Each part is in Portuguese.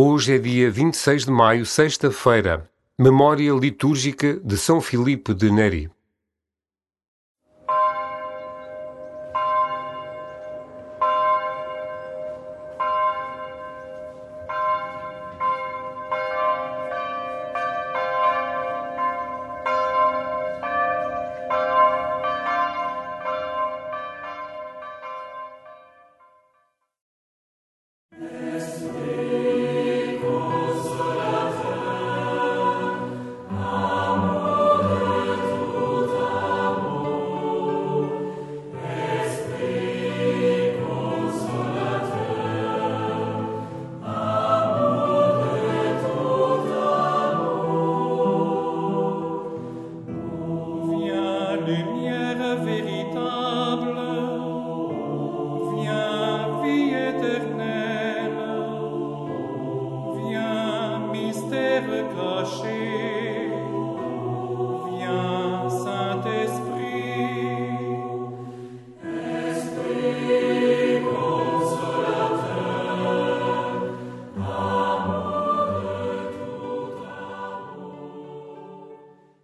Hoje é dia 26 de maio, sexta-feira, memória litúrgica de São Filipe de Neri.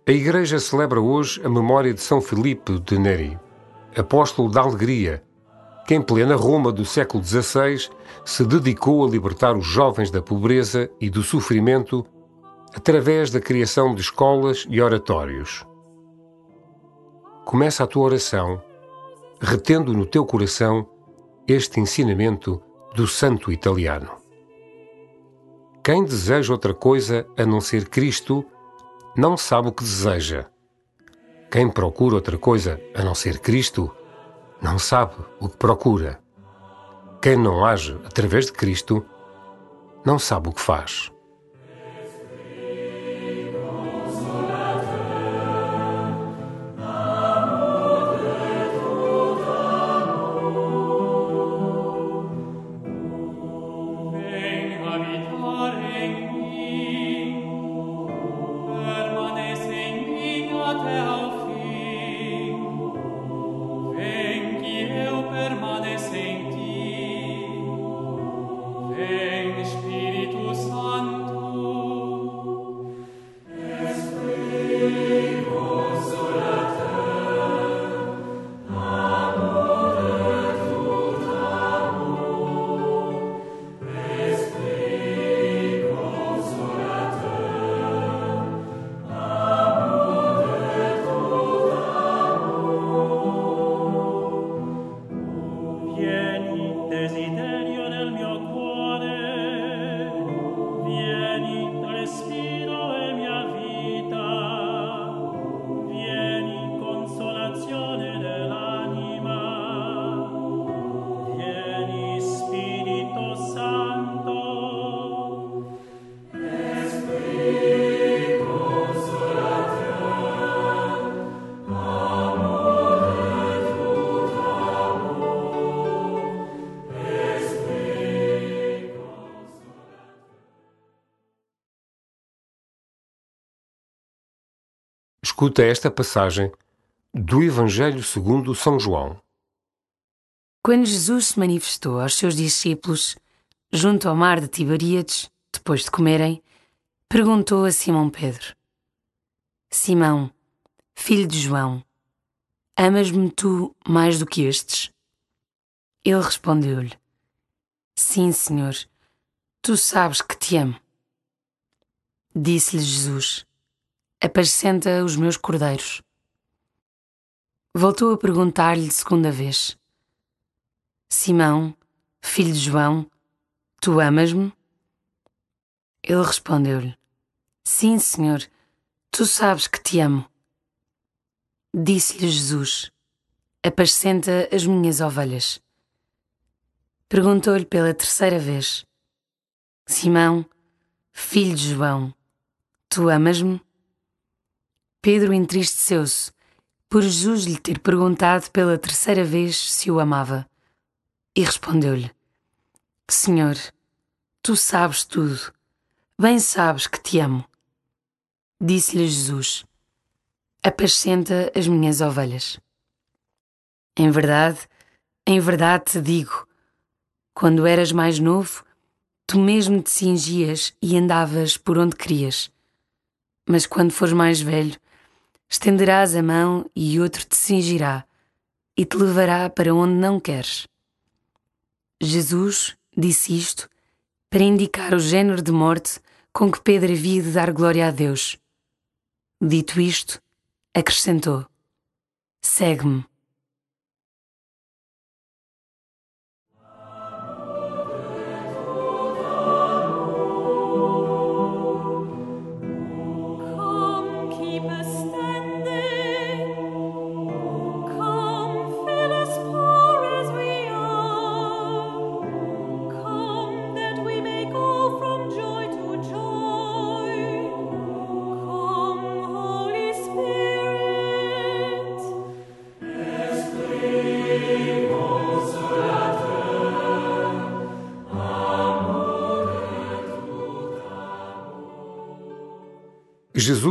A Igreja celebra hoje a memória de São Filipe de Neri, apóstolo da alegria, que em plena Roma do século XVI se dedicou a libertar os jovens da pobreza e do sofrimento através da criação de escolas e oratórios. Começa a tua oração retendo no teu coração este ensinamento do santo italiano. Quem deseja outra coisa a não ser Cristo não sabe o que deseja. Quem procura outra coisa a não ser Cristo, não sabe o que procura. Quem não age através de Cristo, não sabe o que faz. Vem Espírito Santo. Escuta esta passagem do Evangelho segundo São João. Quando Jesus se manifestou aos seus discípulos junto ao mar de Tiberíades, depois de comerem, perguntou a Simão Pedro: Simão, filho de João, amas-me tu mais do que estes? Ele respondeu-lhe: Sim, Senhor, tu sabes que te amo. Disse-lhe Jesus: apacenta os meus cordeiros. Voltou a perguntar-lhe segunda vez: Simão, filho de João, tu amas-me? Ele respondeu-lhe: Sim, Senhor, tu sabes que te amo. Disse-lhe Jesus: Apacenta as minhas ovelhas. Perguntou-lhe pela terceira vez: Simão, filho de João, tu amas-me? Pedro entristeceu-se por Jesus lhe ter perguntado pela terceira vez se o amava. E respondeu-lhe: Senhor, tu sabes tudo, bem sabes que te amo. Disse-lhe Jesus: Apascenta as minhas ovelhas. Em verdade, em verdade te digo: quando eras mais novo, tu mesmo te cingias e andavas por onde querias. Mas quando fores mais velho, estenderás a mão e outro te cingirá e te levará para onde não queres. Jesus disse isto para indicar o género de morte com que Pedro havia de dar glória a Deus. Dito isto, acrescentou: Segue-me.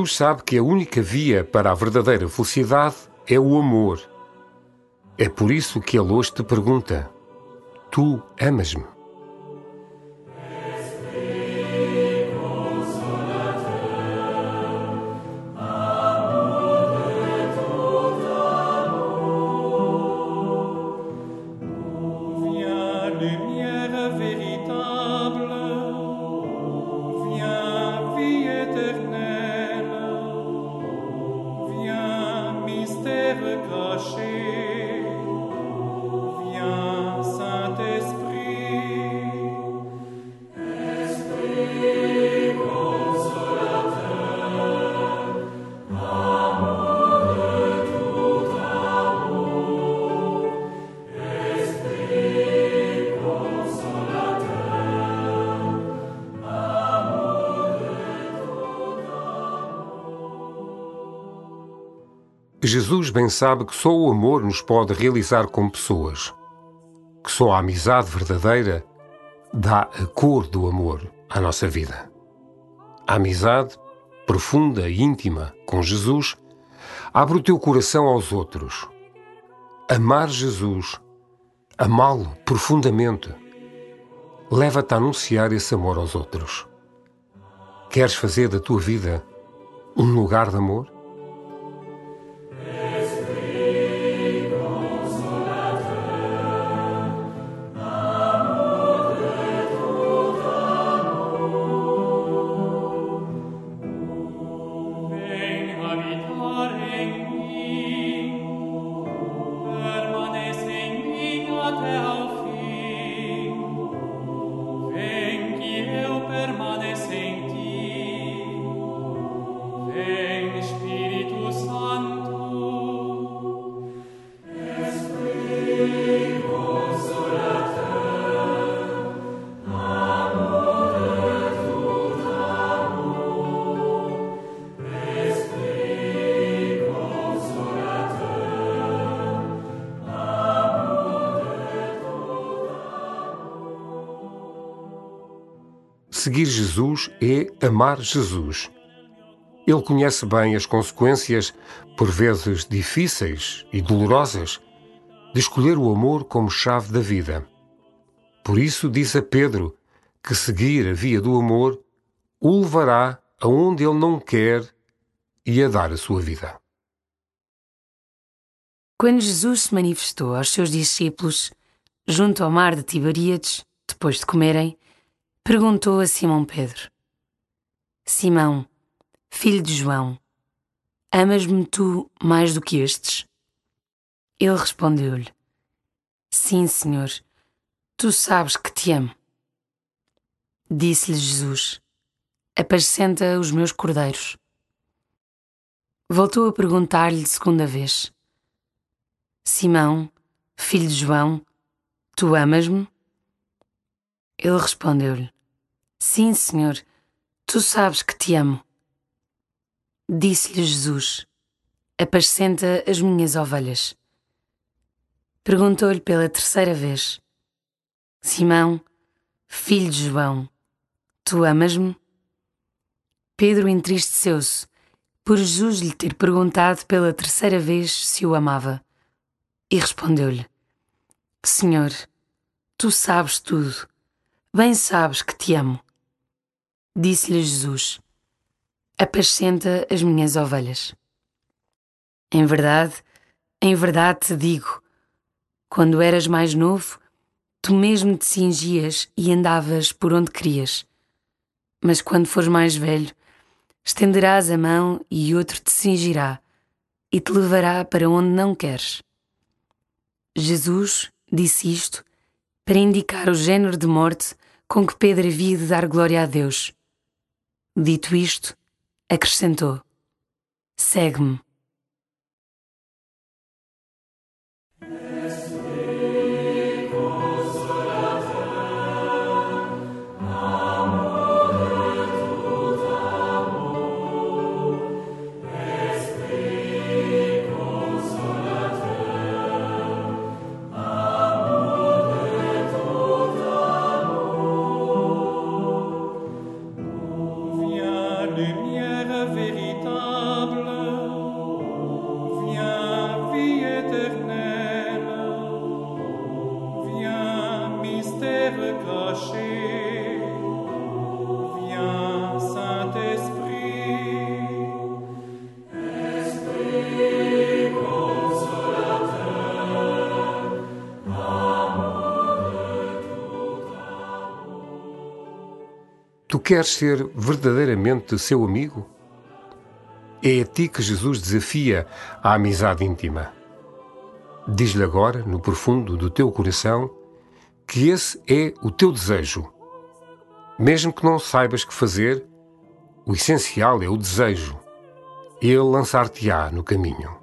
Jesus sabe que a única via para a verdadeira felicidade é o amor. É por isso que ele hoje te pergunta: Tu amas-me? She. Jesus bem sabe que só o amor nos pode realizar como pessoas, que só a amizade verdadeira dá a cor do amor à nossa vida. A amizade, profunda e íntima com Jesus, abre o teu coração aos outros. Amar Jesus, amá-lo profundamente, leva-te a anunciar esse amor aos outros. Queres fazer da tua vida um lugar de amor? Seguir Jesus é amar Jesus. Ele conhece bem as consequências, por vezes difíceis e dolorosas, de escolher o amor como chave da vida. Por isso diz a Pedro que seguir a via do amor o levará aonde ele não quer e a dar a sua vida. Quando Jesus se manifestou aos seus discípulos junto ao mar de Tiberíades, depois de comerem, perguntou a Simão Pedro: Simão, filho de João, amas-me tu mais do que estes? Ele respondeu-lhe: Sim, Senhor, tu sabes que te amo. Disse-lhe Jesus: Apacenta os meus cordeiros. Voltou a perguntar-lhe segunda vez: Simão, filho de João, tu amas-me? Ele respondeu-lhe: Sim, Senhor, tu sabes que te amo. Disse-lhe Jesus: Apascenta as minhas ovelhas. Perguntou-lhe pela terceira vez: Simão, filho de João, tu amas-me? Pedro entristeceu-se por Jesus lhe ter perguntado pela terceira vez se o amava e respondeu-lhe: Senhor, tu sabes tudo Bem sabes que te amo. Disse-lhe Jesus: Apascenta as minhas ovelhas. Em verdade, em verdade te digo: quando eras mais novo, tu mesmo te cingias e andavas por onde querias. Mas quando fores mais velho, estenderás a mão e outro te cingirá e te levará para onde não queres. Jesus disse isto para indicar o género de morte com que Pedro havia de dar glória a Deus. Dito isto, acrescentou: Segue-me. Tu queres ser verdadeiramente seu amigo? É a ti que Jesus desafia a amizade íntima. Diz-lhe agora, no profundo do teu coração, que esse é o teu desejo. Mesmo que não saibas que fazer, o essencial é o desejo. Ele lançar-te-á no caminho.